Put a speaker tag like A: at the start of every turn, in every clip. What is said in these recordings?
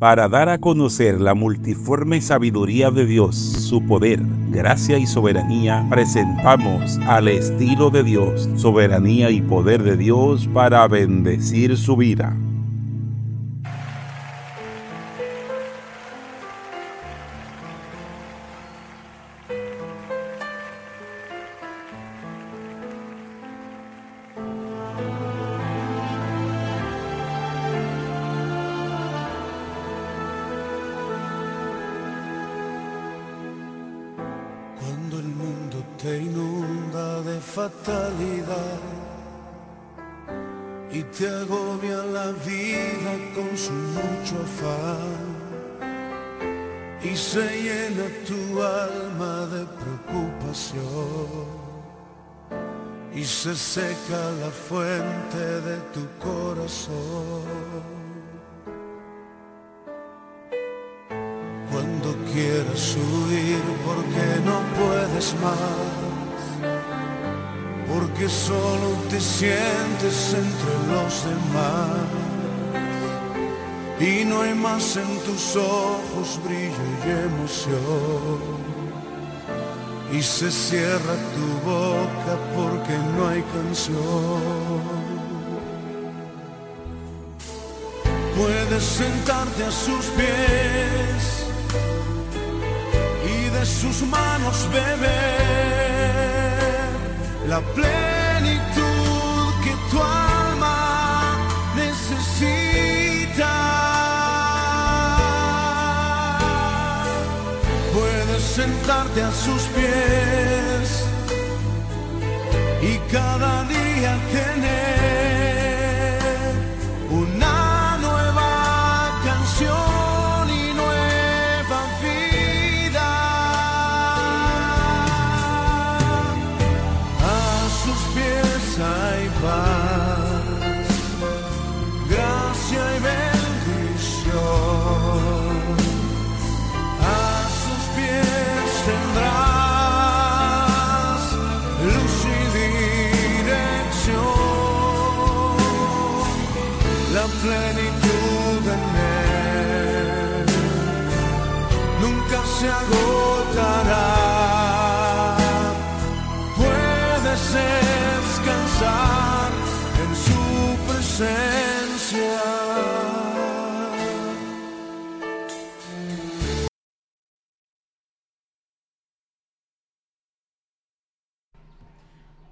A: para dar a conocer la multiforme sabiduría de Dios, su poder, gracia y soberanía, presentamos al estilo de Dios, soberanía y poder de Dios para bendecir su vida.
B: Más en tus ojos brillo y emoción y se cierra tu boca porque no hay canción. Puedes sentarte a sus pies de sus manos beber la plenitud sentarte a sus pies y cada día tener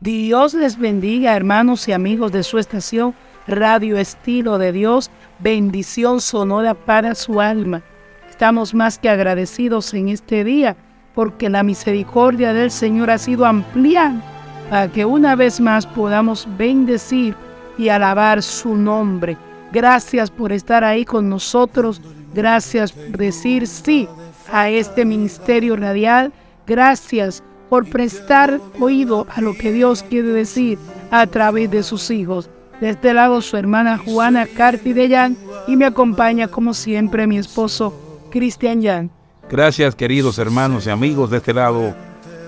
C: Dios les bendiga, hermanos y amigos de su estación Radio Estilo de Dios, bendición sonora para su alma. Estamos más que agradecidos en este día porque la misericordia del Señor ha sido ampliada para que una vez más podamos bendecir y alabar su nombre. Gracias por estar ahí con nosotros. Gracias por decir sí a este ministerio radial. Gracias por prestar oído a lo que Dios quiere decir a través de sus hijos. De este lado su hermana Juana Carti de y me acompaña como siempre mi esposo Cristian Yang.
A: Gracias queridos hermanos y amigos de este lado.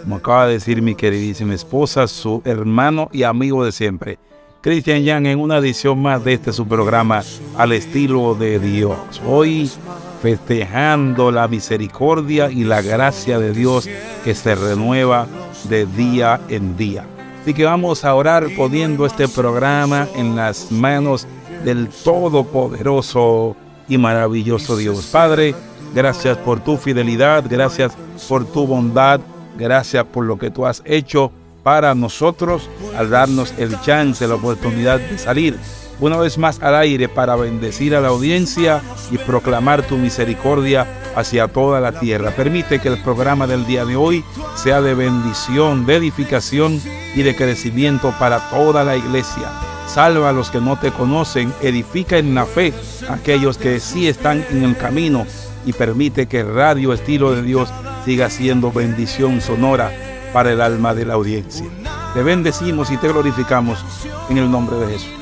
A: Como acaba de decir mi queridísima esposa, su hermano y amigo de siempre. Cristian Yang en una edición más de este su programa al estilo de Dios. Hoy festejando la misericordia y la gracia de Dios que se renueva de día en día. Así que vamos a orar poniendo este programa en las manos del Todopoderoso y maravilloso Dios. Padre, Gracias por tu fidelidad, gracias por tu bondad, gracias por lo que tú has hecho para nosotros al darnos el chance, la oportunidad de salir una vez más al aire para bendecir a la audiencia y proclamar tu misericordia hacia toda la tierra. Permite que el programa del día de hoy sea de bendición, de edificación y de crecimiento para toda la iglesia. Salva a los que no te conocen, edifica en la fe a aquellos que sí están en el camino y permite que Radio Estilo de Dios siga siendo bendición sonora para el alma de la audiencia. Te bendecimos y te glorificamos en el nombre de Jesús.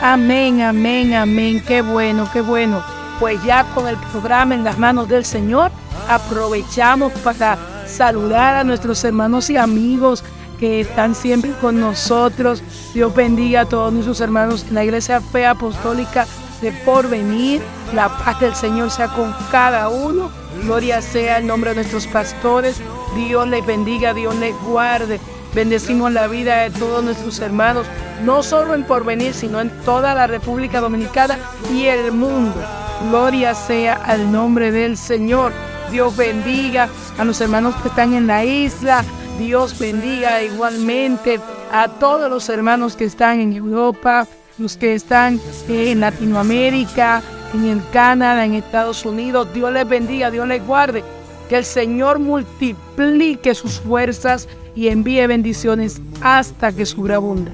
C: Amén, amén, amén. Qué bueno, qué bueno. Pues ya con el programa en las manos del Señor, aprovechamos para saludar a nuestros hermanos y amigos que están siempre con nosotros. Dios bendiga a todos nuestros hermanos en la Iglesia Fe Apostólica de porvenir. La paz del Señor sea con cada uno. Gloria sea el nombre de nuestros pastores. Dios les bendiga, Dios les guarde. Bendecimos la vida de todos nuestros hermanos, no solo en Porvenir, sino en toda la República Dominicana y el mundo. Gloria sea al nombre del Señor. Dios bendiga a los hermanos que están en la isla. Dios bendiga igualmente a todos los hermanos que están en Europa, los que están en Latinoamérica, en el Canadá, en Estados Unidos. Dios les bendiga, Dios les guarde. Que el Señor multiplique sus fuerzas y envíe bendiciones hasta que sobreabunde.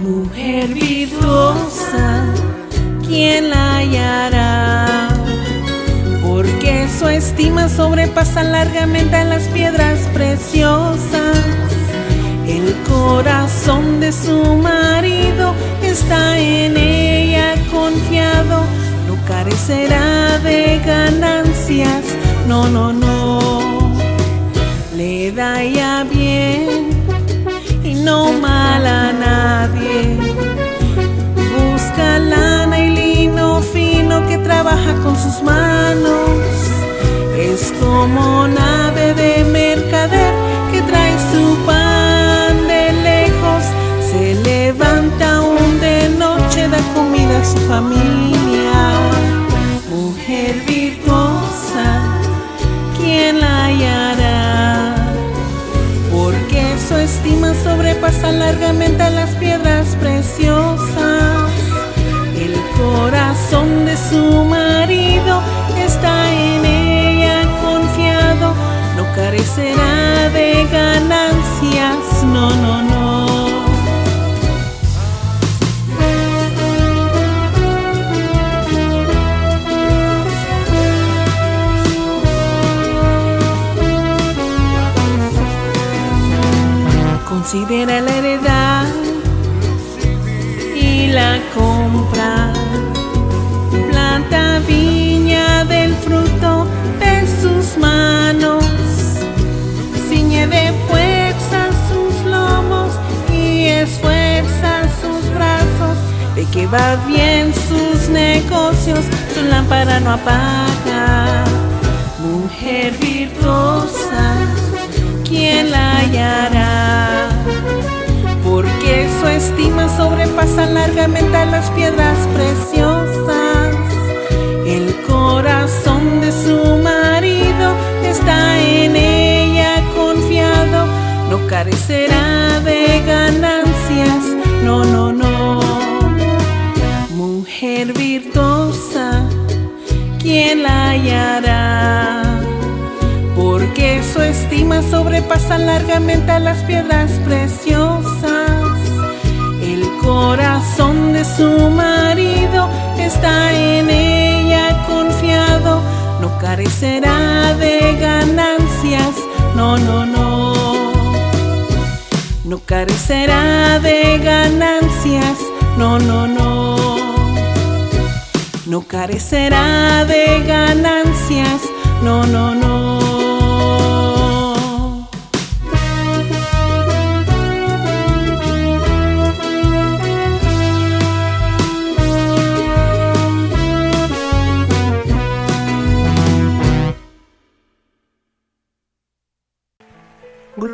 D: Mujer virtuosa, ¿quién la hallará? Porque su estima sobrepasa largamente a las piedras preciosas. El corazón de su marido está en ella confiado, no carecerá de ganancias, no, no, no. Le da ya bien y no mal a nadie. Busca lana y lino fino que trabaja con sus manos. Es como nave de mercader familia. Mujer virtuosa, ¿quién la hallará? Porque su estima sobrepasa largamente a las piedras preciosas. El corazón de su marido está en ella confiado, no carecerá Considera la heredad y la compra. Planta viña del fruto de sus manos. Ciñe de fuerza sus lomos y esfuerza sus brazos. De que va bien sus negocios, su lámpara no apaga. Mujer virtuosa ¿quién la hallará? Porque su estima sobrepasa largamente a las piedras preciosas. El corazón de su marido está en ella confiado, no carecerá de ganancias, no, no, no. Mujer virtuosa, ¿quién la hallará? Su estima sobrepasa largamente a las piedras preciosas. El corazón de su marido está en ella confiado, no carecerá de ganancias, no, no, no. No carecerá de ganancias, no, no, no. No carecerá de ganancias, no, no, no.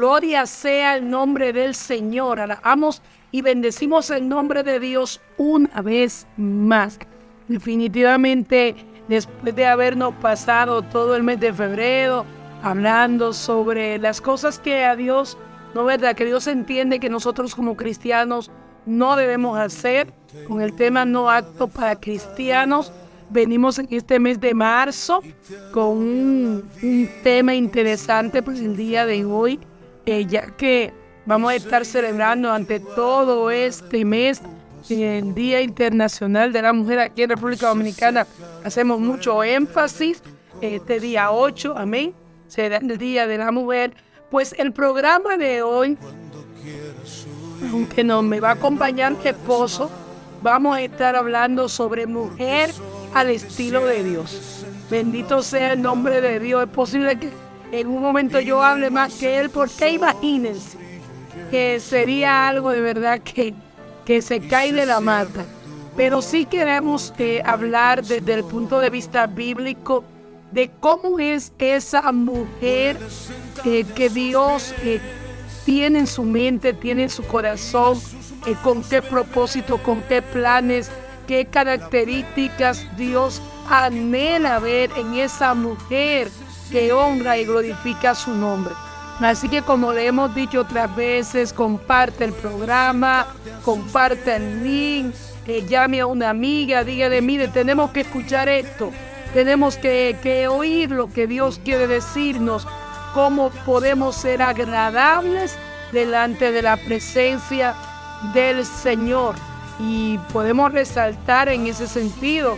C: Gloria sea el nombre del Señor. Alabamos y bendecimos el nombre de Dios una vez más. Definitivamente, después de habernos pasado todo el mes de febrero hablando sobre las cosas que a Dios, no verdad, que Dios entiende que nosotros como cristianos no debemos hacer, con el tema no acto para cristianos, venimos en este mes de marzo con un, un tema interesante, pues el día de hoy ya que vamos a estar celebrando ante todo este mes el Día Internacional de la Mujer aquí en República Dominicana. Hacemos mucho énfasis este día 8, amén, será el Día de la Mujer. Pues el programa de hoy, aunque no me va a acompañar mi esposo, vamos a estar hablando sobre mujer al estilo de Dios. Bendito sea el nombre de Dios. Es posible que en un momento yo hable más que él, porque imagínense que sería algo de verdad que, que se cae de la mata. Pero sí queremos eh, hablar desde el punto de vista bíblico de cómo es esa mujer eh, que Dios eh, tiene en su mente, tiene en su corazón, con qué propósito, con qué planes, qué características Dios anhela ver en esa mujer que honra y glorifica su nombre. Así que como le hemos dicho otras veces, comparte el programa, comparte el link, eh, llame a una amiga, dígale, mire, tenemos que escuchar esto, tenemos que, que oír lo que Dios quiere decirnos, cómo podemos ser agradables delante de la presencia del Señor. Y podemos resaltar en ese sentido,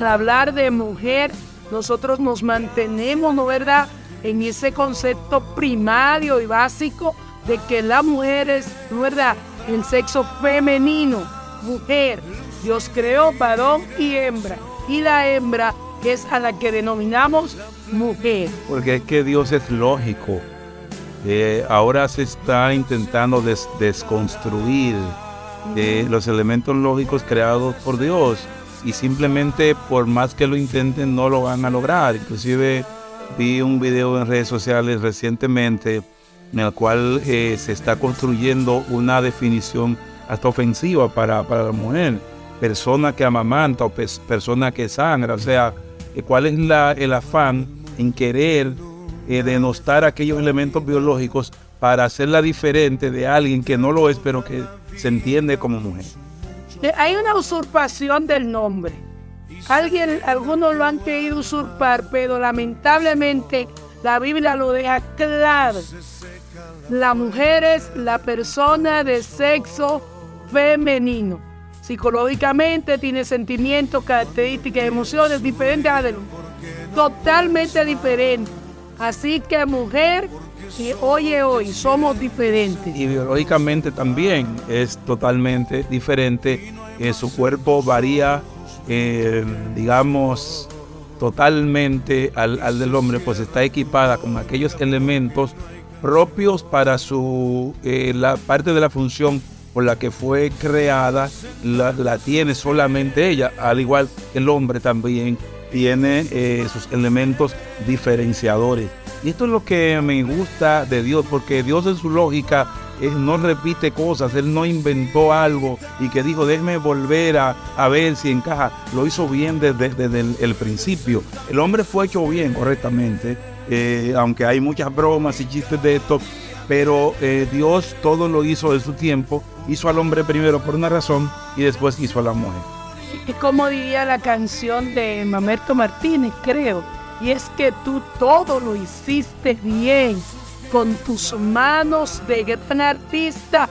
C: hablar de mujer, nosotros nos mantenemos, ¿no verdad?, en ese concepto primario y básico de que la mujer es, ¿no verdad?, el sexo femenino, mujer. Dios creó varón y hembra. Y la hembra es a la que denominamos mujer.
A: Porque es que Dios es lógico. Eh, ahora se está intentando desconstruir eh, los elementos lógicos creados por Dios y simplemente por más que lo intenten no lo van a lograr. Inclusive vi un video en redes sociales recientemente en el cual eh, se está construyendo una definición hasta ofensiva para, la mujer. Persona que amamanta o persona que sangra. O sea, cuál es la, el afán en querer eh, denostar aquellos elementos biológicos para hacerla diferente de alguien que no lo es, pero que se entiende como mujer.
C: Eh, hay una usurpación del nombre. Alguien, algunos lo han querido usurpar, pero lamentablemente la Biblia lo deja claro. La mujer es la persona de sexo femenino. Psicológicamente tiene sentimientos, características, emociones diferentes a del Totalmente diferentes. Así que mujer, y oye hoy, somos diferentes.
A: Y biológicamente también es totalmente diferente. Eh, su cuerpo varía, eh, digamos, totalmente al, del hombre, pues está equipada con aquellos elementos propios para su eh, la parte de la función por la que fue creada, la, la tiene solamente ella, al igual que el hombre también tiene sus elementos diferenciadores. Y esto es lo que me gusta de Dios, porque Dios en su lógica no repite cosas, Él no inventó algo y que dijo, déjeme volver a, ver si encaja. Lo hizo bien desde, el, principio. El hombre fue hecho bien correctamente, eh, aunque hay muchas bromas y chistes de esto, pero eh, Dios todo lo hizo en su tiempo, hizo al hombre primero por una razón y después hizo a la mujer.
C: Es como diría la canción de Mamerto Martínez, creo. Y es que tú todo lo hiciste bien. Con tus manos de gran artista,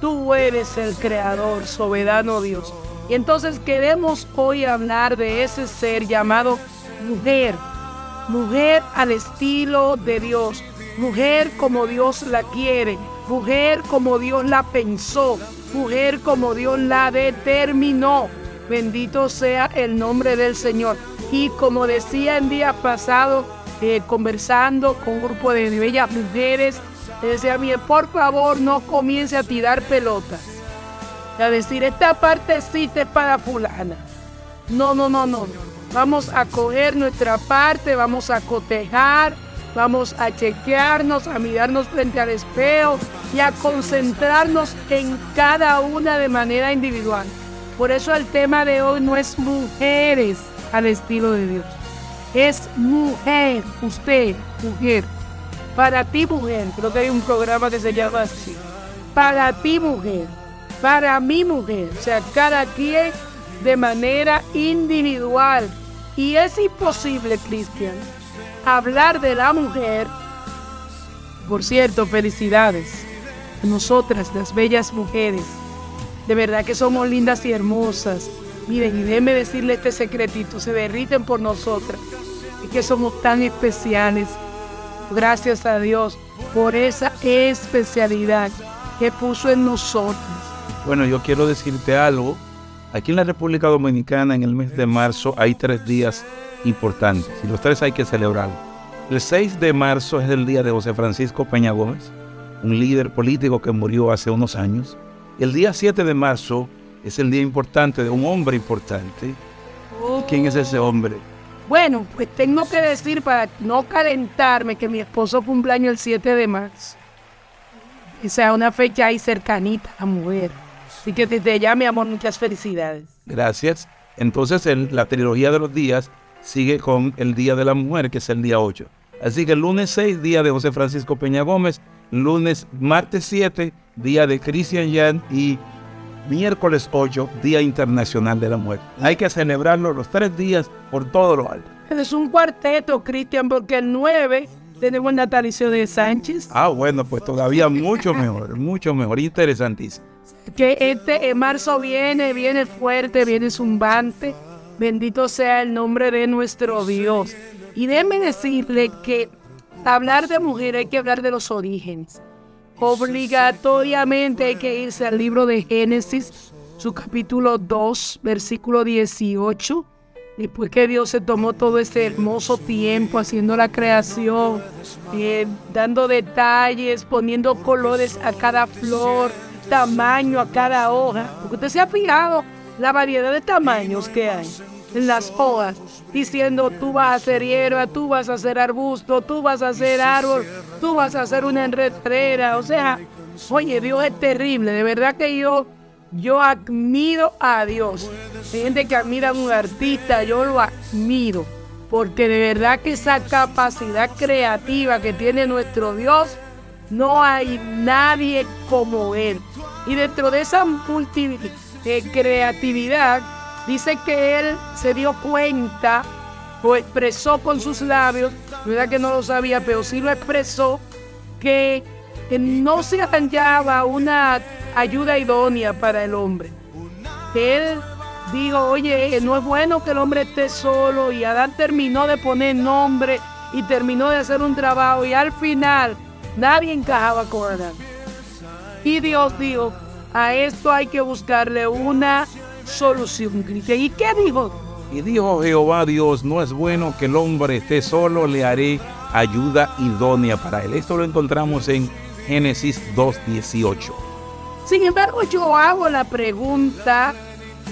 C: tú eres el creador, soberano Dios. Y entonces queremos hoy hablar de ese ser llamado mujer. Mujer al estilo de Dios. Mujer como Dios la quiere. Mujer como Dios la pensó. Mujer como Dios la determinó. Bendito sea el nombre del Señor. Y como decía el día pasado, eh, conversando con un grupo de bellas mujeres, decía bien, por favor no comience a tirar pelotas. A decir, esta partecita es para fulana. No, no, no, no. Vamos a coger nuestra parte, vamos a cotejar, vamos a chequearnos, a mirarnos frente al espejo y a concentrarnos en cada una de manera individual. Por eso el tema de hoy no es mujeres al estilo de Dios. Es mujer, usted, mujer. Para ti, mujer. Creo que hay un programa que se llama así. Para ti, mujer. Para mi mujer. O sea, cada quien de manera individual. Y es imposible, Cristian, hablar de la mujer. Por cierto, felicidades a nosotras, las bellas mujeres de verdad que somos lindas y hermosas. Miren, y déjenme decirle este secretito, se derriten por nosotras. Y que somos tan especiales. Gracias a Dios por esa especialidad que puso en nosotros.
A: Bueno, yo quiero decirte algo. Aquí en la República Dominicana, en el mes de marzo, hay tres días importantes y los tres hay que celebrarlos. El 6 de marzo es el día de José Francisco Peña Gómez, un líder político que murió hace unos años. El día 7 de marzo es el día importante de un hombre importante. ¿Quién es ese hombre?
C: Bueno, pues tengo que decir para no calentarme que mi esposo cumpleaños el 7 de marzo. O sea, una fecha ahí cercanita a mujer. Así que desde ya, mi amor, muchas felicidades.
A: Gracias. Entonces, en la trilogía de los días sigue con el Día de la Mujer, que es el día 8. Así que el lunes 6, día de José Francisco Peña Gómez, lunes, martes 7, día de Christian Jan y miércoles 8, Día Internacional de la Mujer. Hay que celebrarlo los tres días por todo lo alto.
C: Es un cuarteto, Cristian, porque el 9 tenemos el natalicio de Sánchez.
A: Ah, bueno, pues todavía mucho mejor, mucho mejor, interesantísimo.
C: Que este en marzo viene, viene fuerte, viene zumbante. Bendito sea el nombre de nuestro Dios. Y déjeme decirle que hablar de mujer hay que hablar de los orígenes. Obligatoriamente hay que irse al libro de Génesis, su capítulo 2, versículo 18. Después que Dios se tomó todo ese hermoso tiempo haciendo la creación, eh, dando detalles, poniendo colores a cada flor, tamaño a cada hoja. Porque usted se ha fijado la variedad de tamaños que hay las hojas, diciendo tú vas a ser hierba, tú vas a ser arbusto, tú vas a ser árbol, tú vas a ser una enredadera. O sea, oye, Dios es terrible. De verdad que yo, yo admiro a Dios. Hay gente que admira a un artista, yo lo admiro. Porque de verdad que esa capacidad creativa que tiene nuestro Dios, no hay nadie como Él. Y dentro de esa multi creatividad, dice que él se dio cuenta, o expresó con sus labios, verdad que no lo sabía, pero sí lo expresó, que, no se hallaba una ayuda idónea para el hombre. Él dijo, oye, no es bueno que el hombre esté solo y Adán terminó de poner nombre y terminó de hacer un trabajo y al final nadie encajaba con Adán. Y Dios dijo, a esto hay que buscarle una solución. ¿Y qué dijo?
A: Y dijo Jehová Dios, no es bueno que el hombre esté solo, le haré ayuda idónea para él. Esto lo encontramos en Génesis 2.18.
C: Sin embargo, yo hago la pregunta,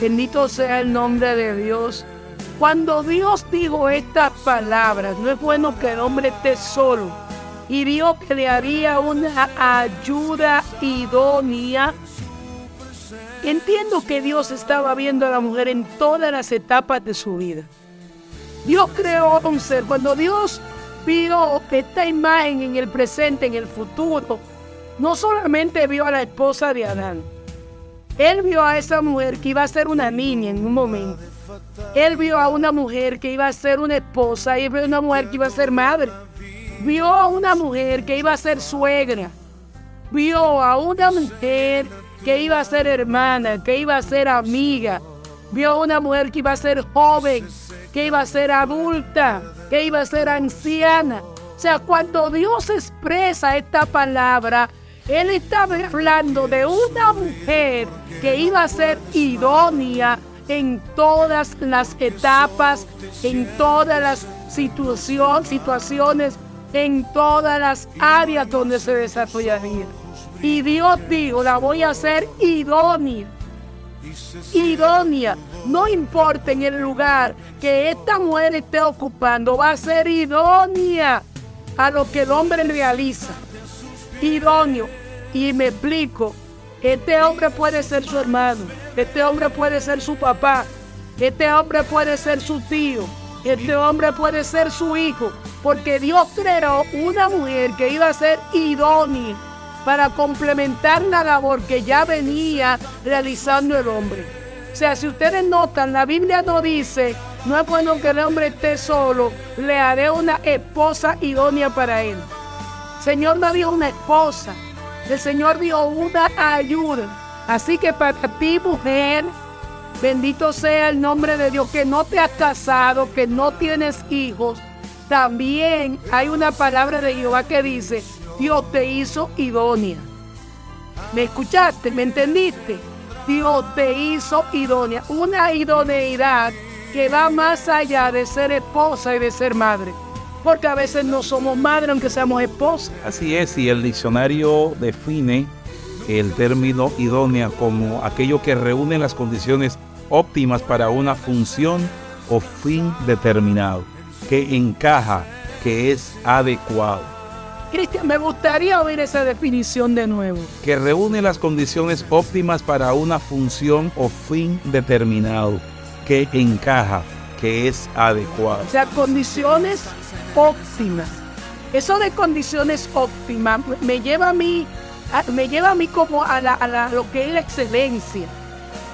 C: bendito sea el nombre de Dios, cuando Dios dijo estas palabras, no es bueno que el hombre esté solo, y dijo que le haría una ayuda idónea Entiendo que Dios estaba viendo a la mujer en todas las etapas de su vida. Dios creó un ser. Cuando Dios vio esta imagen en el presente, en el futuro, no solamente vio a la esposa de Adán, Él vio a esa mujer que iba a ser una niña en un momento. Él vio a una mujer que iba a ser una esposa y vio a una mujer que iba a ser madre. Vio a una mujer que iba a ser suegra. Vio a una mujer que iba a ser hermana, que iba a ser amiga. Vio una mujer que iba a ser joven, que iba a ser adulta, que iba a ser anciana. O sea, cuando Dios expresa esta palabra, Él estaba hablando de una mujer que iba a ser idónea en todas las etapas, en todas las situaciones, en todas las áreas donde se desarrollaría. Y Dios dijo, la voy a hacer idónea. Idónea. No importa en el lugar que esta mujer esté ocupando, va a ser idónea a lo que el hombre realiza. Idóneo. Y me explico, este hombre puede ser su hermano, este hombre puede ser su papá, este hombre puede ser su tío, este hombre puede ser su hijo, porque Dios creó una mujer que iba a ser idónea para complementar la labor que ya venía realizando el hombre. O sea, si ustedes notan, la Biblia no dice, no es bueno que el hombre esté solo, le haré una esposa idónea para él. El Señor no dijo una esposa, el Señor dio una ayuda. Así que para ti, mujer, bendito sea el nombre de Dios, que no te has casado, que no tienes hijos, también hay una palabra de Jehová que dice, Dios te hizo idónea. ¿Me escuchaste? ¿Me entendiste? Dios te hizo idónea. Una idoneidad que va más allá de ser esposa y de ser madre. Porque a veces no somos madre aunque seamos esposas.
A: Así es, y el diccionario define el término idónea como aquello que reúne las condiciones óptimas para una función o fin determinado, que encaja, que es adecuado.
C: Cristian, me gustaría oír esa definición de nuevo.
A: Que reúne las condiciones óptimas para una función o fin determinado, que encaja, que es adecuado.
C: O sea, condiciones óptimas. Eso de condiciones óptimas me lleva a mí, me lleva a mí como a, lo que es la excelencia,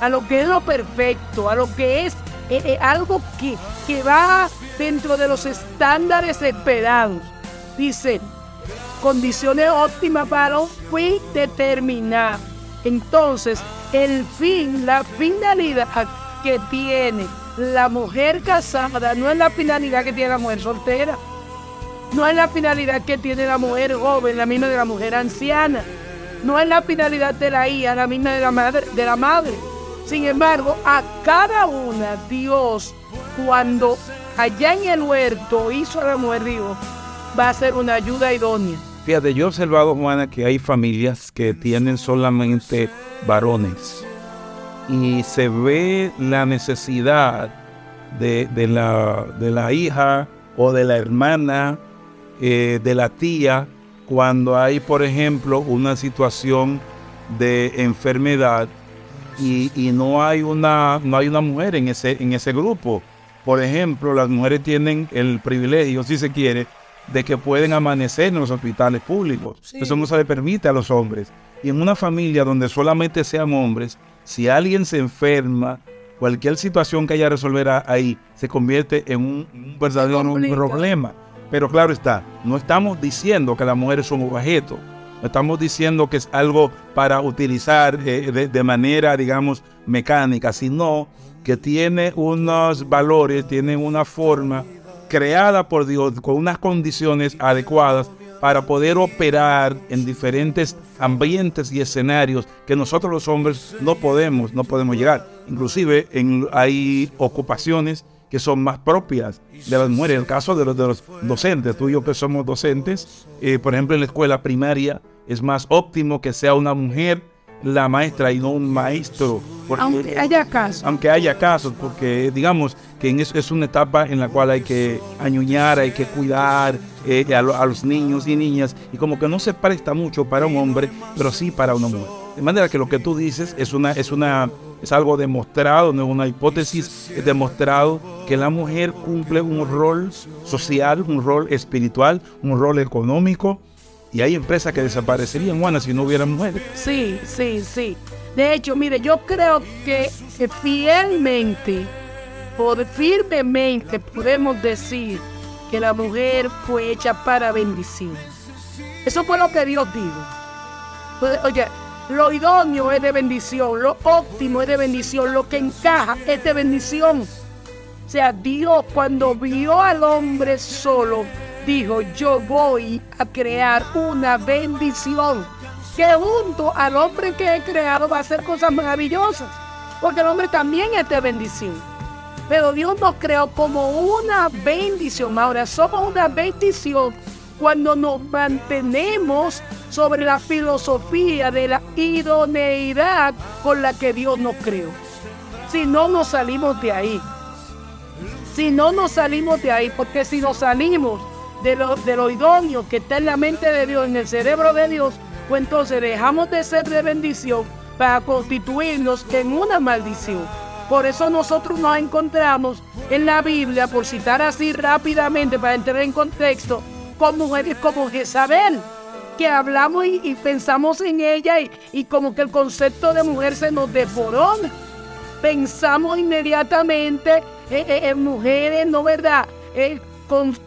C: a lo que es lo perfecto, a lo que es eh, eh, algo que, que va dentro de los estándares esperados. Dice, condiciones óptimas para un fin determinado. Entonces, el fin, la finalidad que tiene la mujer casada no es la finalidad que tiene la mujer soltera. No es la finalidad que tiene la mujer joven, la misma de la mujer anciana. No es la finalidad de la hija, la misma de la madre. De la madre. Sin embargo, a cada una Dios, cuando allá en el huerto hizo a la mujer, dijo, va a ser una ayuda idónea.
A: Fíjate, yo he observado, Juana, que hay familias que tienen solamente varones y se ve la necesidad de, la, de la, hija o de la hermana, eh, de la tía, cuando hay, por ejemplo, una situación de enfermedad y, no, hay una, no hay una mujer en ese, en ese grupo. Por ejemplo, las mujeres tienen el privilegio, si se quiere, de que pueden amanecer en los hospitales públicos. Eso no se le permite a los hombres. Y en una familia donde solamente sean hombres, si alguien se enferma, cualquier situación que haya que resolver ahí se convierte en un, verdadero problema. Pero claro está, no estamos diciendo que las mujeres son objetos. No estamos diciendo que es algo para utilizar eh, de, de manera, digamos, mecánica, sino que tiene unos valores, tiene una forma creada por Dios con unas condiciones adecuadas para poder operar en diferentes ambientes y escenarios que nosotros los hombres no podemos, no podemos llegar. Inclusive en, hay ocupaciones que son más propias de las mujeres. En el caso de los, de los docentes, tú y yo que somos docentes, eh, por ejemplo en la escuela primaria, es más óptimo que sea una mujer la maestra y no un maestro.
C: aunque haya casos.
A: Aunque haya casos, porque digamos que es, es una etapa en la cual hay que añuñar, hay que cuidar eh, a, los niños y niñas, y como que no se presta mucho para un hombre, pero sí para una mujer. De manera que lo que tú dices es una, es una, es algo demostrado, no es una hipótesis, es demostrado que la mujer cumple un rol social, un rol espiritual, un rol económico, y hay empresas que desaparecerían, Juana, si no hubiera mujeres.
C: Sí, sí, sí. De hecho, mire, yo creo que fielmente, por firmemente podemos decir que la mujer fue hecha para bendición. Eso fue lo que Dios dijo. Pues, oye, lo idóneo es de bendición, lo óptimo es de bendición, lo que encaja es de bendición. O sea, Dios cuando vio al hombre solo, dijo, yo voy a crear una bendición que junto al hombre que he creado va a hacer cosas maravillosas, porque el hombre también es de bendición. Pero Dios nos creó como una bendición. Ahora somos una bendición cuando nos mantenemos sobre la filosofía de la idoneidad con la que Dios nos creó. Si no nos salimos de ahí, si no nos salimos de ahí, porque si nos salimos de lo, de lo idóneo que está en la mente de Dios, en el cerebro de Dios, pues entonces dejamos de ser de bendición para constituirnos en una maldición. Por eso nosotros nos encontramos en la Biblia, por citar así rápidamente para entrar en contexto, con mujeres como Jezabel, que hablamos y, pensamos en ella y, como que el concepto de mujer se nos desborona. Pensamos inmediatamente en, mujeres, ¿no verdad? con,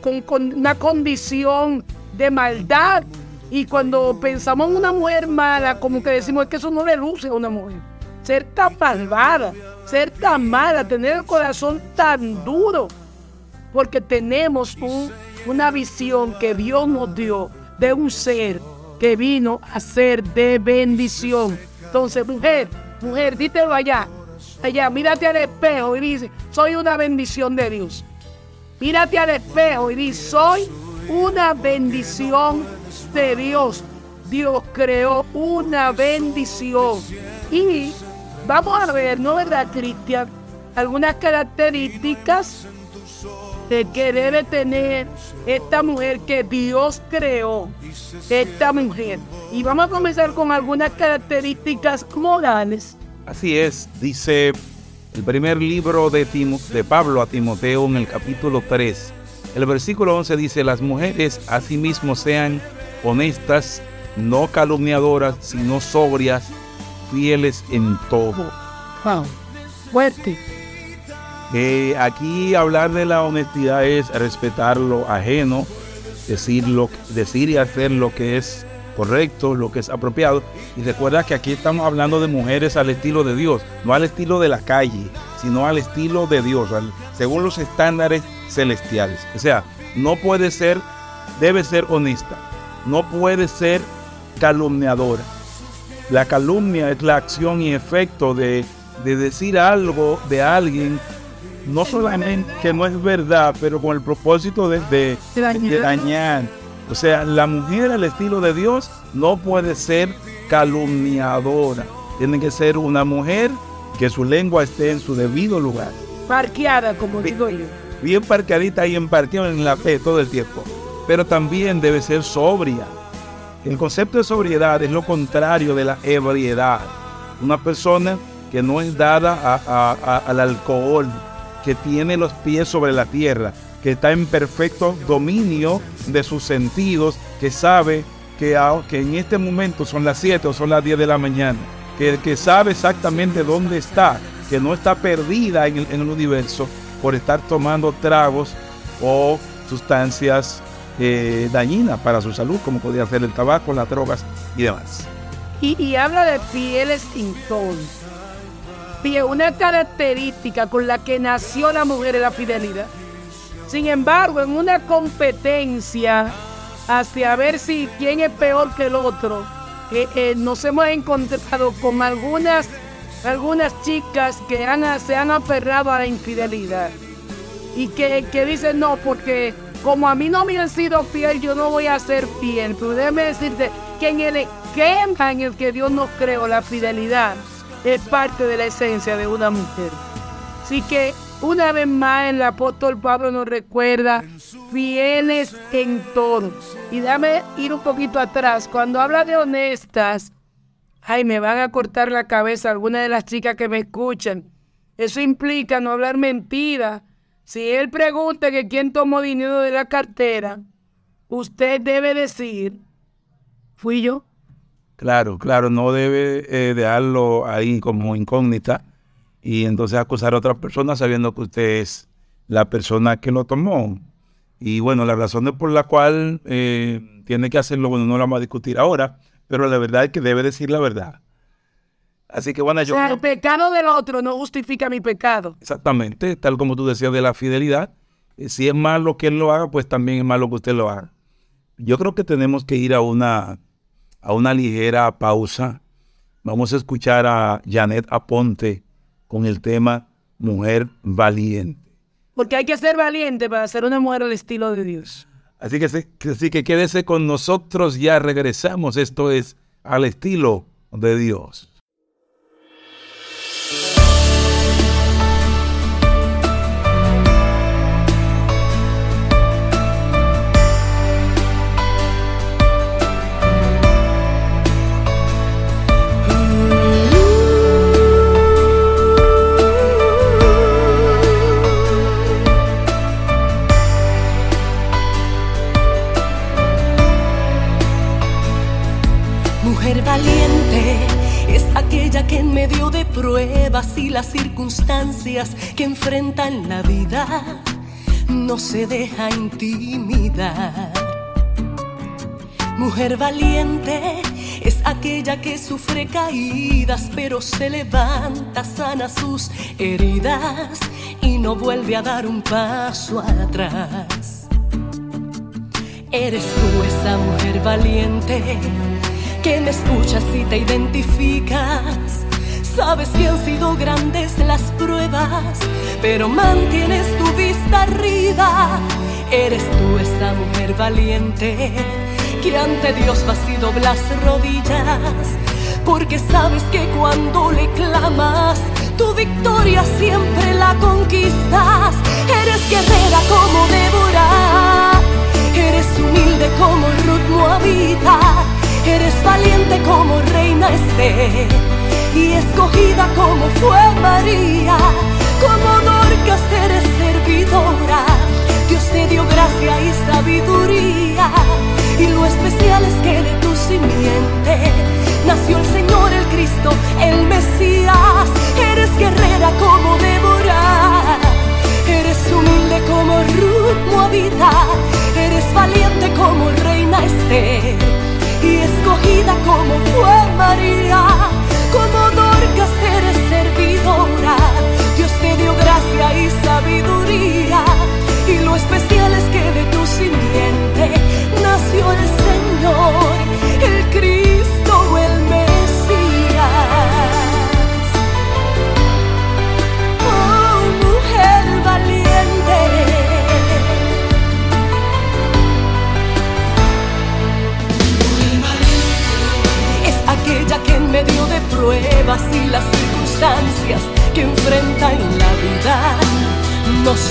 C: una condición de maldad. Y cuando pensamos en una mujer mala, como que decimos es que eso no le luce a una mujer. Ser tan malvada, ser tan mala, tener el corazón tan duro. Porque tenemos una visión que Dios nos dio de un ser que vino a ser de bendición. Entonces, mujer, Mujer, dítelo allá. Allá, mírate al espejo y dice, soy una bendición de Dios. Mírate al espejo y dice, soy una bendición de Dios. Dios creó una bendición. Y vamos a ver, ¿no verdad, Cristian? Algunas características de que debe tener esta mujer que Dios creó, esta mujer. Y vamos a comenzar con algunas características morales.
A: Así es, dice el primer libro de, de Pablo a Timoteo en el capítulo 3. El versículo 11 dice, las mujeres asimismo sean honestas, no calumniadoras, sino sobrias, fieles en todo.
C: Wow, fuerte.
A: Eh, aquí hablar de la honestidad es respetar lo ajeno, decir, decir y hacer lo que es correcto, lo que es apropiado. Y recuerda que aquí estamos hablando de mujeres al estilo de Dios, no al estilo de la calle, sino al estilo de Dios, según los estándares celestiales. O sea, no puede ser, debe ser honesta, no puede ser calumniadora. La calumnia es la acción y efecto de, de decir algo de alguien no solamente que no es verdad, pero con el propósito de, de, dañar. O sea, la mujer al estilo de Dios no puede ser calumniadora. Tiene que ser una mujer que su lengua esté en su debido lugar.
C: Parqueada, como digo yo.
A: Bien parqueadita y emparqueada en la fe todo el tiempo. Pero también debe ser sobria. El concepto de sobriedad es lo contrario de la ebriedad. Una persona que no es dada al alcohol, que tiene los pies sobre la tierra, que está en perfecto dominio de sus sentidos, que sabe que, que en este momento son las 7 o son las 10 de la mañana, que, que sabe exactamente dónde está, que no está perdida en el, universo por estar tomando tragos o sustancias eh, dañinas para su salud, como podría ser el tabaco, las drogas y demás.
C: Y, habla de fieles entonces una característica con la que nació la mujer es la fidelidad. Sin embargo, en una competencia hacia ver si quién es peor que el otro, eh, eh, nos hemos encontrado con algunas, algunas chicas que se han aferrado a la infidelidad y que dicen no, porque como a mí no me han sido fiel, yo no voy a ser fiel. Pero déjeme decirte que en el esquema en el que Dios nos creó la fidelidad, es parte de la esencia de una mujer. Así que una vez más el apóstol Pablo nos recuerda, fieles en todo. Y dame ir un poquito atrás. Cuando habla de honestas, ay, me van a cortar la cabeza algunas de las chicas que me escuchan. Eso implica no hablar mentira. Si él pregunta que quién tomó dinero de la cartera, usted debe decir, fui yo.
A: Claro, claro, no debe eh, dejarlo ahí como incógnita y entonces acusar a otra persona sabiendo que usted es la persona que lo tomó. Y bueno, la razón por la cual eh, tiene que hacerlo, bueno, no lo vamos a discutir ahora, pero la verdad es que debe decir la verdad. Así que bueno, yo...
C: O sea, el pecado del otro no justifica mi pecado.
A: Exactamente, tal como tú decías de la fidelidad. Eh, si es malo que él lo haga, pues también es malo que usted lo haga. Yo creo que tenemos que ir a una a una ligera pausa. Vamos a escuchar a Janet Aponte con el tema Mujer Valiente.
C: Porque hay que ser valiente para ser una mujer al estilo de Dios.
A: Así que, así que quédese con nosotros, ya regresamos. Esto es al estilo de Dios.
E: Pruebas y las circunstancias que enfrentan la vida no se deja intimidar. Mujer valiente es aquella que sufre caídas pero se levanta, sana sus heridas y no vuelve a dar un paso atrás. Eres tú esa mujer valiente que me escuchas y te identificas Sabes que han sido grandes las pruebas, pero mantienes tu vista arriba. Eres tú esa mujer valiente que ante Dios vas y doblas rodillas, porque sabes que cuando le clamas, tu victoria siempre la conquistas. Eres guerrera como Débora, eres humilde como Ruth Moabita, eres valiente como Reina Esther y escogida como fue María, como Dorcas eres servidora. Dios te dio gracia y sabiduría, y lo especial es que de tu simiente nació el Señor, el Cristo, el Mesías. Eres guerrera como Débora, eres humilde como Ruth Moabita, eres valiente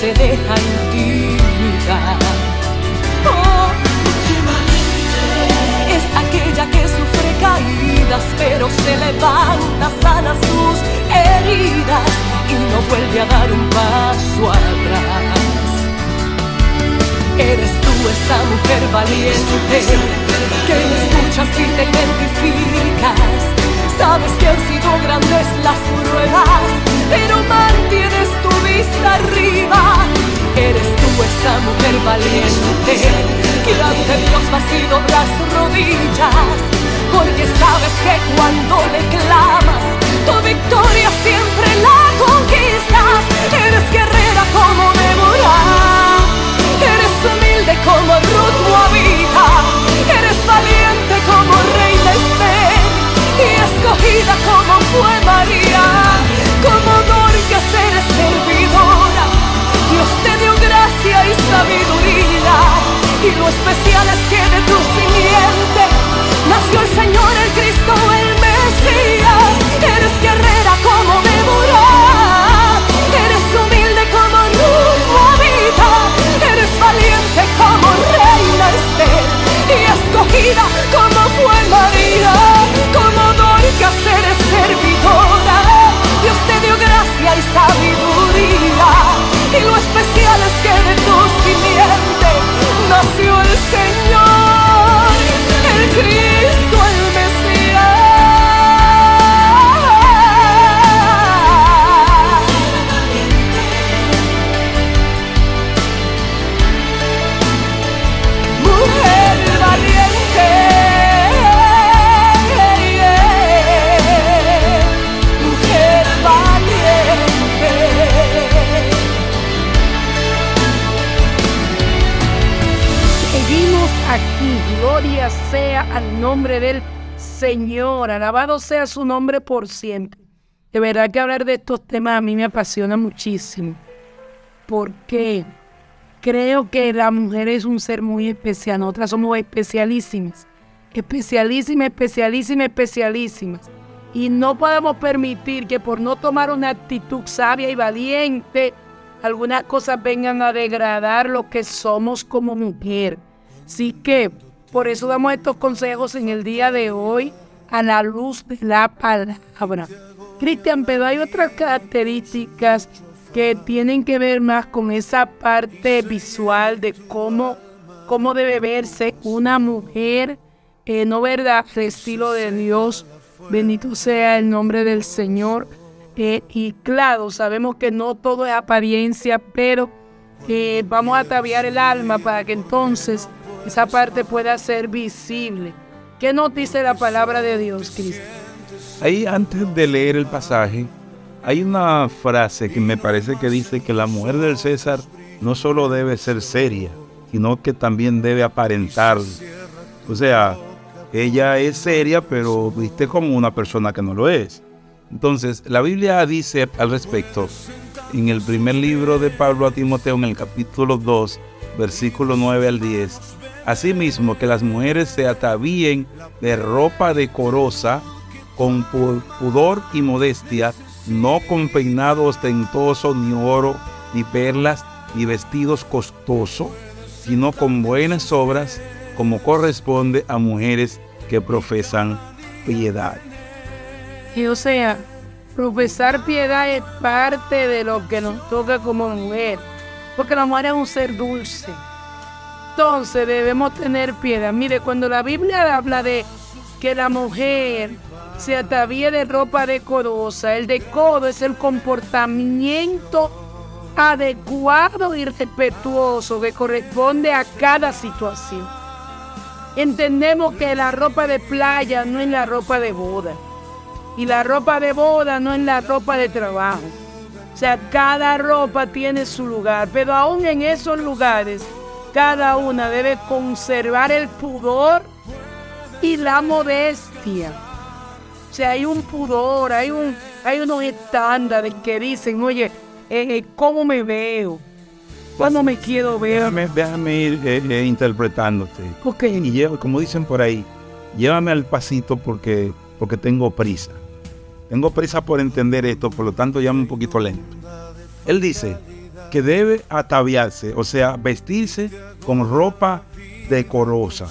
E: se deja intimidar. Oh, es aquella que sufre caídas pero se levanta, sana sus heridas y no vuelve a dar un paso atrás. Eres tú esa mujer valiente que me escuchas y te identificas. Sabes que han sido grandes las pruebas, pero mantienes tu vista arriba. Eres tú esa mujer valiente que ante Dios vas y doblas rodillas, porque sabes que cuando le clamas, tu victoria siempre la conquistas. Eres guerrera como Deborah. Eres humilde como Ruth Moabita, eres valiente como Reina Esther y escogida como fue María, Dios te dio gracia y sabiduría y lo especial Señor.
C: Alabado sea su nombre por siempre. De verdad que hablar de estos temas a mí me apasiona muchísimo. Porque creo que la mujer es un ser muy especial. Nosotras somos especialísimas. Especialísimas, especialísimas, especialísimas. Y no podemos permitir que por no tomar una actitud sabia y valiente, algunas cosas vengan a degradar lo que somos como mujer. Así que por eso damos estos consejos en el día de hoy a la luz de la palabra. Cristian, pero hay otras características que tienen que ver más con esa parte visual de cómo, cómo debe verse una mujer, eh, no verdad, de estilo de Dios. Bendito sea el nombre del Señor. Eh, y claro, sabemos que no todo es apariencia, pero eh, vamos a ataviar el alma para que entonces esa parte pueda ser visible. ¿Qué nos dice la palabra de Dios, Cristo?
A: Ahí antes de leer el pasaje, hay una frase que me parece que dice que la mujer del César no solo debe ser seria, sino que también debe aparentar. O sea, ella es seria, pero viste como una persona que no lo es. Entonces, la Biblia dice al respecto, en el primer libro de Pablo a Timoteo, en el capítulo 2, versículo 9 al 10, asimismo que las mujeres se atavíen de ropa decorosa, con pudor y modestia, no con peinado ostentoso, ni oro, ni perlas, ni vestidos costosos, sino con buenas obras, como corresponde a mujeres que profesan piedad.
C: Y o sea, profesar piedad es parte de lo que nos toca como mujer, porque la mujer es un ser dulce. Entonces debemos tener piedad. Mire, cuando la Biblia habla de que la mujer se atavíe de ropa decorosa, el decoro es el comportamiento adecuado y respetuoso que corresponde a cada situación. Entendemos que la ropa de playa no es la ropa de boda. Y la ropa de boda no es la ropa de trabajo. O sea, cada ropa tiene su lugar. Pero aún en esos lugares, cada una debe conservar el pudor y la modestia. O sea, hay un pudor, hay, un, hay unos estándares que dicen, oye, eh, eh, ¿cómo me veo? ¿Cuándo me quiero ver?
A: Déjame, ir eh, interpretándote.
C: Ok.
A: Y como dicen por ahí, llévame al pasito porque, porque tengo prisa. Tengo prisa por entender esto, por lo tanto llamo un poquito lento. Él dice que debe ataviarse, o sea, vestirse con ropa decorosa.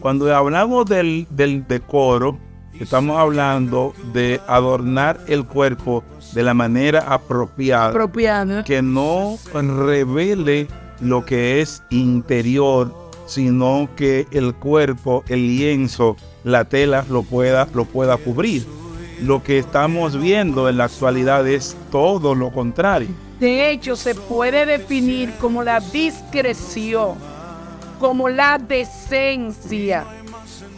A: Cuando hablamos del, del decoro, estamos hablando de adornar el cuerpo de la manera apropiada,
C: apropiada.
A: que no revele lo que es interior, sino que el cuerpo, el lienzo, la tela lo pueda, lo pueda cubrir. Lo que estamos viendo en la actualidad es todo lo contrario.
C: De hecho, se puede definir como la discreción, como la decencia,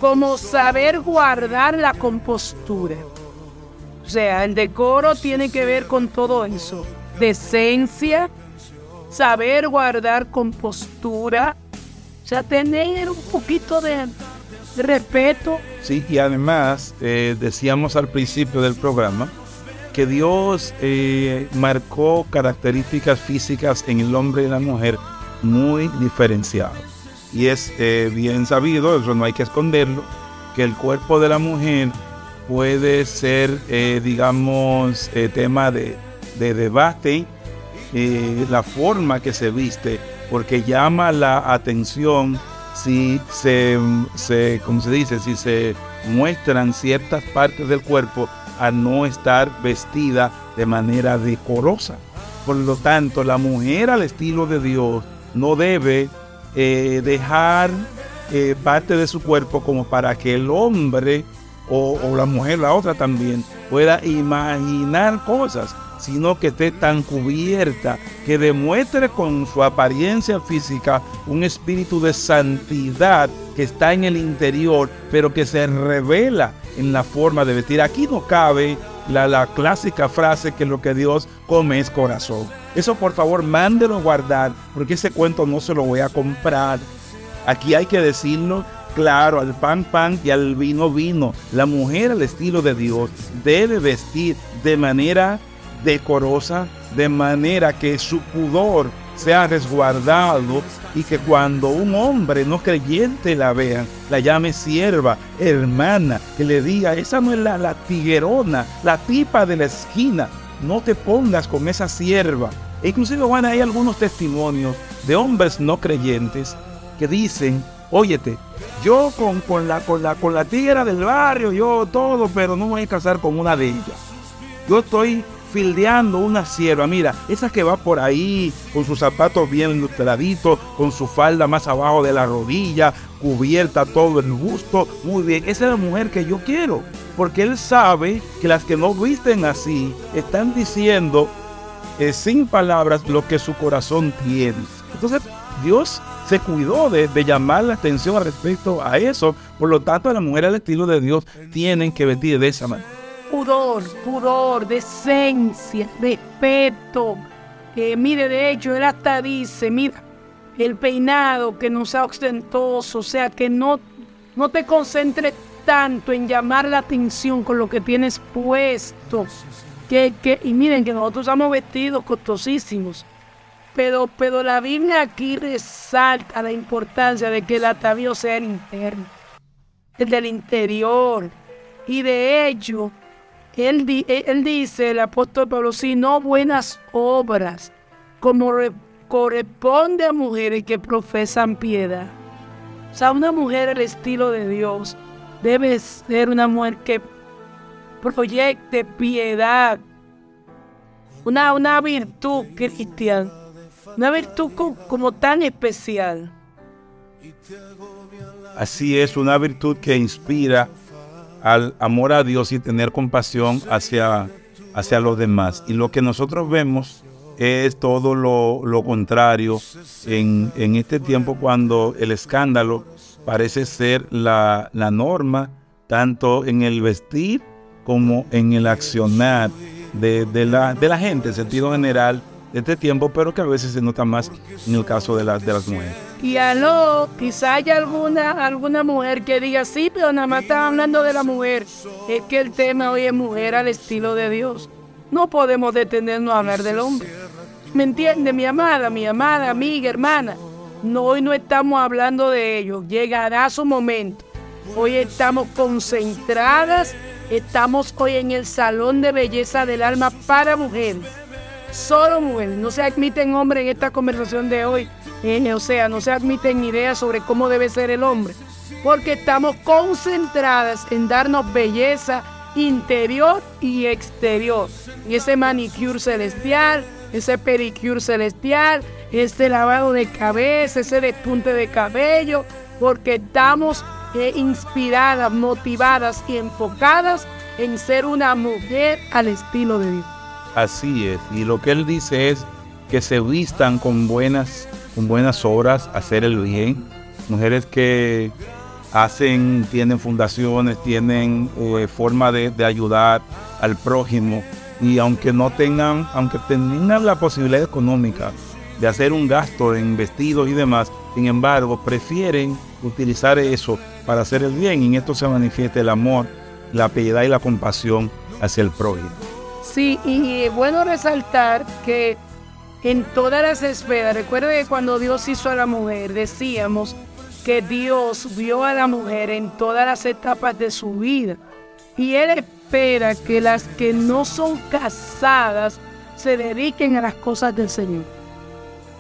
C: como saber guardar la compostura. O sea, el decoro tiene que ver con todo eso. Decencia, saber guardar compostura, o sea, tener un poquito de respeto.
A: Sí, y además eh, decíamos al principio del programa que Dios eh, marcó características físicas en el hombre y la mujer muy diferenciadas. Y es eh, bien sabido, eso no hay que esconderlo, que el cuerpo de la mujer puede ser, digamos, tema de, de debate, la forma que se viste, porque llama la atención si se, se, como se dice, si se muestran ciertas partes del cuerpo a no estar vestida de manera decorosa. Por lo tanto, la mujer al estilo de Dios no debe eh, dejar eh, parte de su cuerpo como para que el hombre o, o la mujer, la otra también, pueda imaginar cosas sino que esté tan cubierta, que demuestre con su apariencia física un espíritu de santidad que está en el interior, pero que se revela en la forma de vestir. Aquí no cabe la, la clásica frase que lo que Dios come es corazón. Eso por favor mándelo guardar, porque ese cuento no se lo voy a comprar. Aquí hay que decirlo claro, al pan pan y al vino vino. La mujer al estilo de Dios debe vestir de manera decorosa, de manera que su pudor sea resguardado y que cuando un hombre no creyente la vea, la llame sierva, hermana, que le diga, esa no es la, la tiguerona, la tipa de la esquina, no te pongas con esa sierva. E inclusive, Juan, hay algunos testimonios de hombres no creyentes que dicen, óyete, yo con, con, la, con, la, con la tigra del barrio, yo todo, pero no voy a casar con una de ellas. Yo estoy fildeando una sierva. Mira, esa que va por ahí con sus zapatos bien ilustraditos, con su falda más abajo de la rodilla, cubierta todo el busto. Muy bien, esa es la mujer que yo quiero. Porque él sabe que las que no visten así están diciendo eh, sin palabras lo que su corazón tiene. Entonces, Dios se cuidó de, de, llamar la atención respecto a eso. Por lo tanto, las mujeres al estilo de Dios tienen que vestir de esa manera
C: pudor, pudor, decencia, respeto. que mire, de hecho, él hasta dice, mira, el peinado que no sea ostentoso, o sea, que no, no te concentres tanto en llamar la atención con lo que tienes puesto. Que, que, y miren que nosotros usamos vestidos costosísimos. Pero, pero la Biblia aquí resalta la importancia de que el atavío sea el interno, el del interior. Y de hecho, él, él dice, el apóstol Pablo, si no buenas obras, como corresponde a mujeres que profesan piedad. O sea, una mujer al estilo de Dios debe ser una mujer que proyecte piedad, una, una virtud cristiana, una virtud como tan especial.
A: Así es, una virtud que inspira al amor a Dios y tener compasión hacia, hacia los demás. Y lo que nosotros vemos es todo lo, contrario en, este tiempo cuando el escándalo parece ser la, norma, tanto en el vestir como en el accionar de, la, de la gente, en sentido general, este tiempo, pero que a veces se nota más en el caso de, las de las mujeres.
C: Y aló, quizá haya alguna, alguna mujer que diga, sí, pero nada más está hablando de la mujer. Es que el tema hoy es mujer al estilo de Dios. No podemos detenernos a hablar del hombre. ¿Me entiende, mi amada, mi amada, amiga, hermana? No, hoy no estamos hablando de ello. Llegará su momento. Hoy estamos concentradas, estamos hoy en el salón de belleza del alma para mujeres solo mujeres. No se admiten hombres en esta conversación de hoy. Eh, o sea, no se admiten ideas sobre cómo debe ser el hombre. Porque estamos concentradas en darnos belleza interior y exterior. Y ese manicure celestial, ese pedicure celestial, este lavado de cabeza, ese despunte de cabello. Porque estamos eh, inspiradas, motivadas y enfocadas en ser una mujer al estilo de Dios.
A: Así es. Y lo que él dice es que se vistan con buenas, con buenas obras, hacer el bien. Mujeres que hacen, tienen fundaciones, tienen eh, forma de, ayudar al prójimo. Y aunque no tengan, aunque tengan la posibilidad económica de hacer un gasto en vestidos y demás, sin embargo, prefieren utilizar eso para hacer el bien. Y en esto se manifiesta el amor, la piedad y la compasión hacia el prójimo.
C: Sí, y bueno resaltar que en todas las esferas, recuerde que cuando Dios hizo a la mujer, decíamos que Dios vio a la mujer en todas las etapas de su vida. Y Él espera que las que no son casadas se dediquen a las cosas del Señor.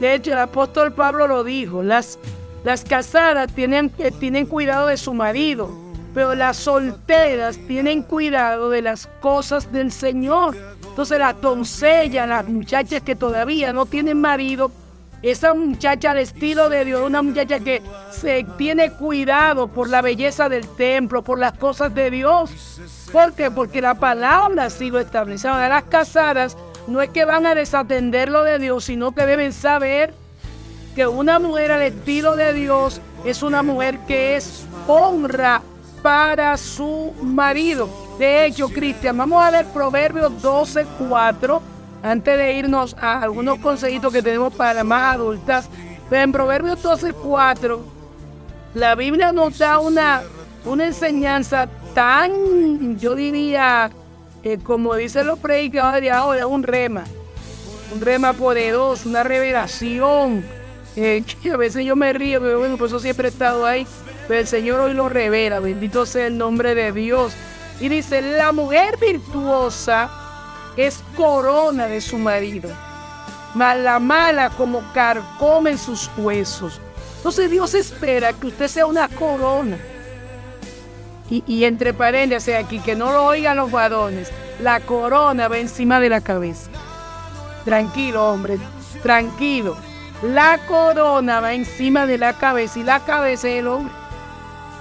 C: De hecho, el apóstol Pablo lo dijo, las, las casadas tienen, tienen cuidado de su marido, pero las solteras tienen cuidado de las cosas del Señor. Entonces la doncella, las muchachas que todavía no tienen marido, esa muchacha al estilo de Dios, una muchacha que se tiene cuidado por la belleza del templo, por las cosas de Dios. ¿Por qué? Porque la palabra ha sido establecida. las casadas no es que van a desatender lo de Dios, sino que deben saber que una mujer al estilo de Dios es una mujer que es honra para su marido. De hecho, Cristian, vamos a ver Proverbios 12, 4, antes de irnos a algunos consejitos que tenemos para más adultas. Pero en Proverbios 12, 4, la Biblia nos da una, una enseñanza tan, yo diría, eh, como dicen los predicadores de ahora, un rema. Un rema poderoso, una revelación. Eh, que a veces yo me río, pero bueno, por eso siempre he estado ahí. Pero el Señor hoy lo revela, bendito sea el nombre de Dios. Y dice, la mujer virtuosa es corona de su marido, mas la mala como carcome en sus huesos. Entonces Dios espera que usted sea una corona. Y, entre paréntesis aquí, que no lo oigan los varones, la corona va encima de la cabeza. Tranquilo, hombre, tranquilo. La corona va encima de la cabeza y la cabeza es el hombre.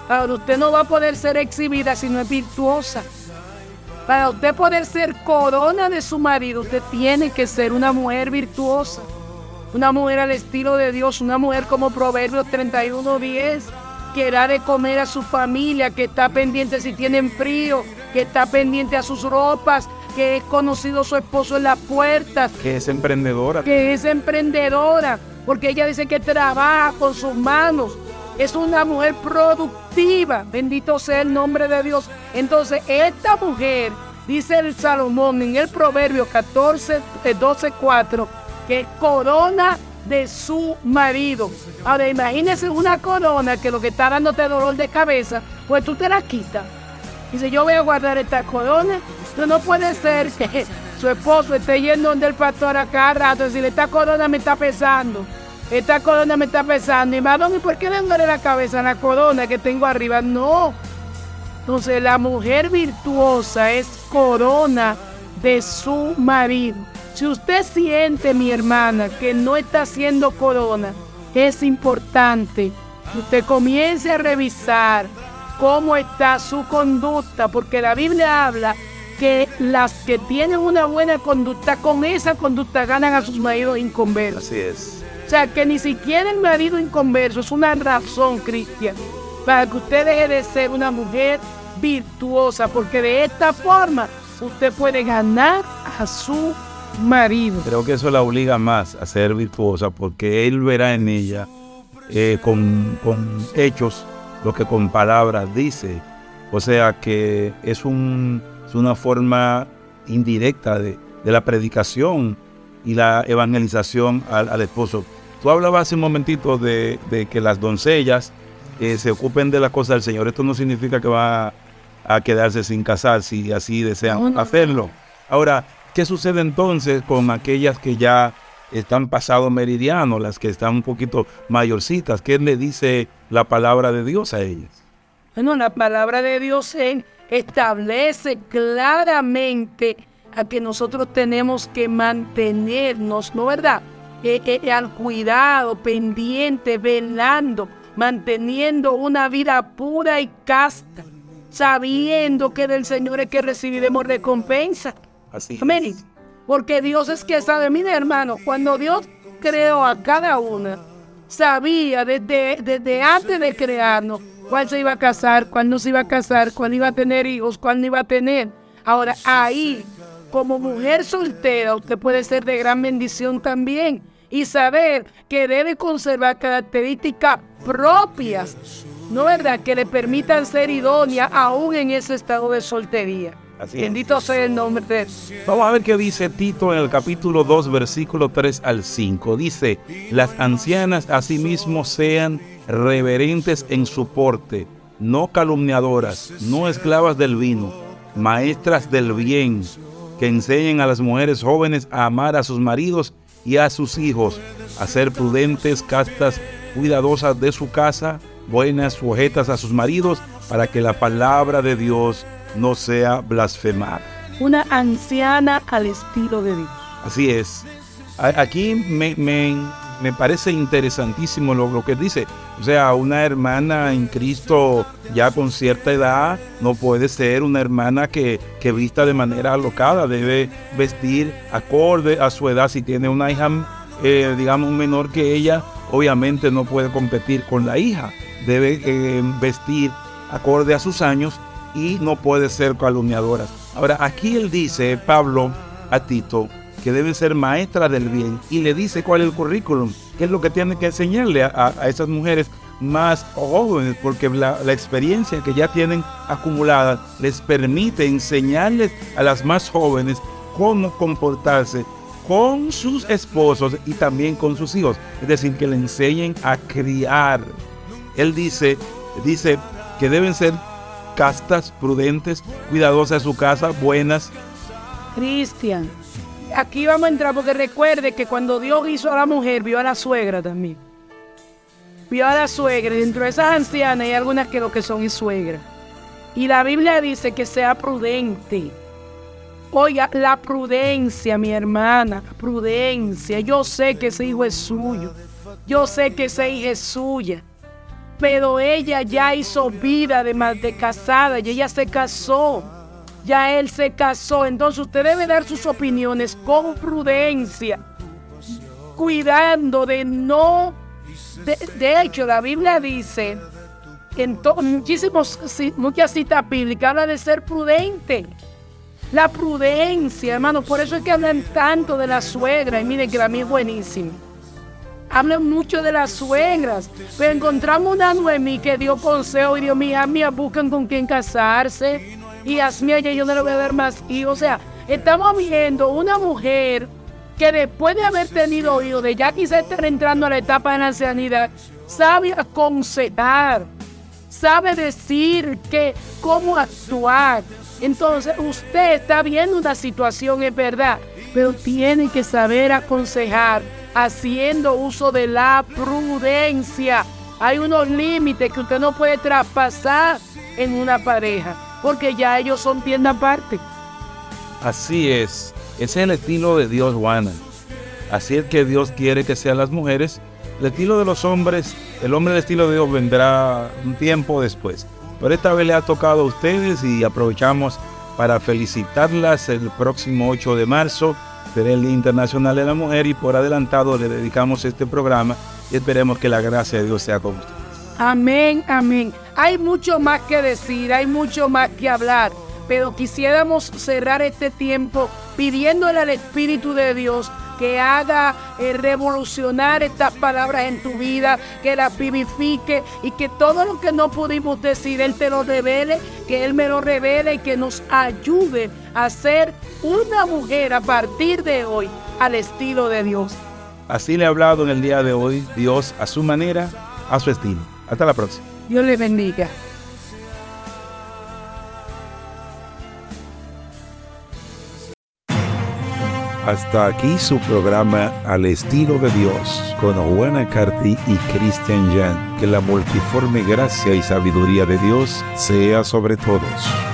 C: Ahora usted no va a poder ser exhibida si no es virtuosa. Para usted poder ser corona de su marido, usted tiene que ser una mujer virtuosa. Una mujer al estilo de Dios, una mujer como Proverbios 31.10, que da de comer a su familia, que está pendiente si tienen frío, que está pendiente a sus ropas, que es conocido su esposo en las puertas.
A: Que es emprendedora.
C: Que es emprendedora, porque ella dice que trabaja con sus manos es una mujer productiva. Bendito sea el nombre de Dios. Entonces, esta mujer, dice el Salomón en el Proverbio 14, 12, 4, que corona de su marido. Ahora imagínese una corona que lo que está dándote dolor de cabeza, pues tú te la quitas. Dice, yo voy a guardar esta corona. No, no puede ser que su esposo esté yendo donde el pastor a cada rato, decirle, esta corona me está pesando. Esta corona me está pesando. Y madón, ¿y por qué le duele la cabeza a la corona que tengo arriba? No. Entonces la mujer virtuosa es corona de su marido. Si usted siente, mi hermana, que no está haciendo corona, es importante que usted comience a revisar cómo está su conducta, porque la Biblia habla que las que tienen una buena conducta, con esa conducta ganan a sus maridos inconversos.
A: Así es.
C: O sea, que ni siquiera el marido inconverso es una razón, Cristian, para que usted deje de ser una mujer virtuosa, porque de esta forma usted puede ganar a su marido.
A: Creo que eso la obliga más a ser virtuosa porque él verá en ella eh, con, con, hechos lo que con palabras dice. O sea que es, un, es una forma indirecta de, de, la predicación y la evangelización al, al, esposo. Tú hablabas hace un momentito de, de que las doncellas eh, se ocupen de las cosas del Señor. Esto no significa que va a quedarse sin casar si así desean no, no. hacerlo. Ahora, ¿Qué sucede entonces con aquellas que ya están pasado meridiano, las que están un poquito mayorcitas? ¿Qué le dice la palabra de Dios a ellas?
C: Bueno, la palabra de Dios establece claramente a que nosotros tenemos que mantenernos, ¿no verdad? Eh, eh, al cuidado, pendiente, velando, manteniendo una vida pura y casta, sabiendo que del Señor es que recibiremos recompensa.
A: Así
C: Amén.
A: es.
C: Porque Dios es que sabe, mire hermano, cuando Dios creó a cada una, sabía desde, desde antes de crearnos cuál se iba a casar, cuál no se iba a casar, cuál iba a tener hijos, cuál no iba a tener. Ahora, ahí, como mujer soltera, usted puede ser de gran bendición también y saber que debe conservar características propias, ¿no verdad? Que le permitan ser idónea aún en ese estado de soltería.
A: Así
C: Bendito sea el nombre de
A: Vamos a ver qué dice Tito en el capítulo 2, versículo 3 al 5. Dice, las ancianas asimismo sean reverentes en su porte, no calumniadoras, no esclavas del vino, maestras del bien, que enseñen a las mujeres jóvenes a amar a sus maridos y a sus hijos, a ser prudentes, castas, cuidadosas de su casa, buenas, sujetas a sus maridos, para que la palabra de Dios no sea blasfemada.
C: Una anciana al estilo de Dios.
A: Así es. Aquí me, me, me parece interesantísimo lo, lo, que dice. O sea, una hermana en Cristo ya con cierta edad no puede ser una hermana que, que vista de manera alocada. Debe vestir acorde a su edad. Si tiene una hija, eh, digamos, menor que ella, obviamente no puede competir con la hija. Debe eh, vestir acorde a sus años y no puede ser calumniadoras. Ahora, aquí él dice, Pablo, a Tito, que debe ser maestra del bien y le dice cuál es el currículum, qué es lo que tiene que enseñarle a, a esas mujeres más jóvenes, porque la, la, experiencia que ya tienen acumulada les permite enseñarles a las más jóvenes cómo comportarse con sus esposos y también con sus hijos. Es decir, que le enseñen a criar. Él dice, dice que deben ser castas, prudentes, cuidadosas de su casa, buenas.
C: Cristian, aquí vamos a entrar porque recuerde que cuando Dios hizo a la mujer, vio a la suegra también. Vio a la suegra. Dentro de esas ancianas hay algunas que lo que son es suegra. Y la Biblia dice que sea prudente. Oiga, la prudencia, mi hermana, prudencia. Yo sé que ese hijo es suyo. Yo sé que esa hija es suya pero ella ya hizo vida de, de casada y ella se casó. Ya él se casó. Entonces usted debe dar sus opiniones con prudencia, cuidando de no... De, hecho, la Biblia dice, en muchísimos, muchas citas bíblicas, habla de ser prudente. La prudencia, hermano, por eso es que hablan tanto de la suegra. Y miren que la mía es buenísima. hablan mucho de las suegras, pero encontramos una Noemí que dio consejo y dio mía, mía, buscan con quién casarse y a yo no le voy a dar más hijos. O sea, estamos viendo una mujer que después de haber tenido hijos, de ya quizá estar entrando a la etapa de la ancianidad, sabe aconsejar, sabe decir que cómo actuar. Entonces, usted está viendo una situación, es verdad, pero tiene que saber aconsejar haciendo uso de la prudencia. Hay unos límites que usted no puede traspasar en una pareja, porque ya ellos son tienda aparte.
A: Así es, ese es el estilo de Dios, Juana. Así es que Dios quiere que sean las mujeres. El estilo de los hombres, el hombre del estilo de Dios vendrá un tiempo después. Pero esta vez le ha tocado a ustedes y aprovechamos para felicitarlas el próximo 8 de marzo será el Día Internacional de la Mujer y por adelantado le dedicamos este programa y esperemos que la gracia de Dios sea con ustedes.
C: Amén, amén. Hay mucho más que decir, hay mucho más que hablar, pero quisiéramos cerrar este tiempo pidiéndole al Espíritu de Dios que haga eh, revolucionar estas palabras en tu vida, que las vivifique y que todo lo que no pudimos decir, Él te lo revele, que Él me lo revele y que nos ayude a ser una mujer a partir de hoy al estilo de Dios.
A: Así le he hablado en el día de hoy, Dios a su manera, a su estilo. Hasta la próxima.
C: Dios le bendiga.
A: Hasta aquí su programa Al estilo de Dios con Juana Carti y Christian Jan. Que la multiforme gracia y sabiduría de Dios sea sobre todos.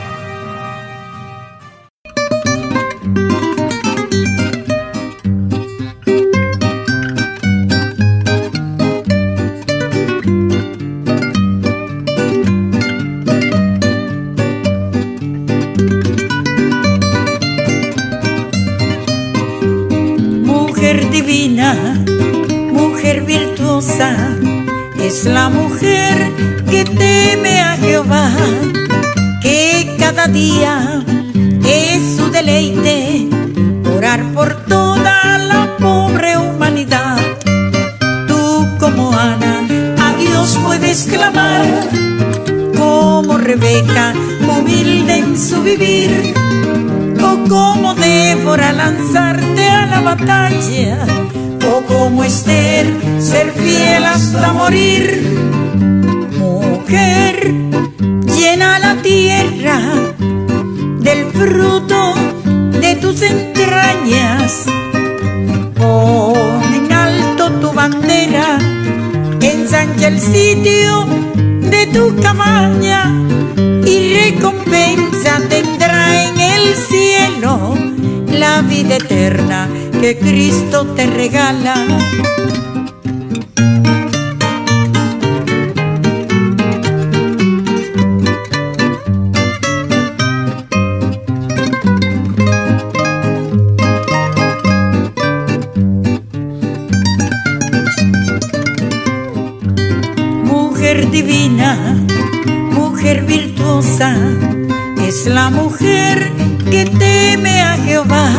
F: Es la mujer que teme a Jehová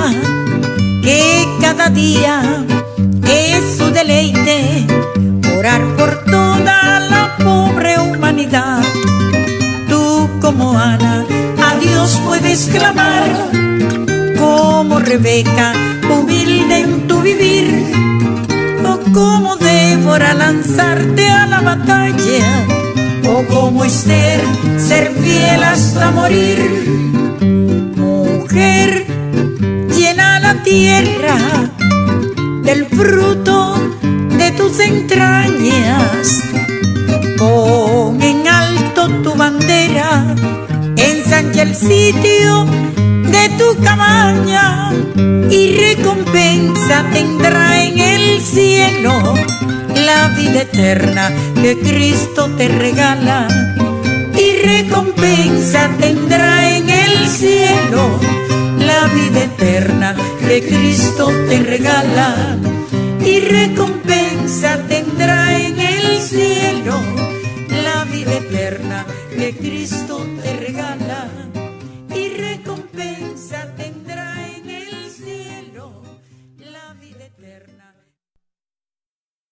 F: que cada día es su deleite orar por toda la pobre humanidad. Tú como Ana a Dios puedes clamar, como Rebeca humilde en tu vivir, o como Débora lanzarte a la batalla, como Esther ser fiel hasta morir. Mujer tierra del fruto de tus entrañas. Pon en alto tu bandera, ensancha el sitio de tu cabaña y recompensa tendrá en el cielo la vida eterna que Cristo te regala. Y recompensa tendrá en el cielo la vida eterna que Cristo te regala y recompensa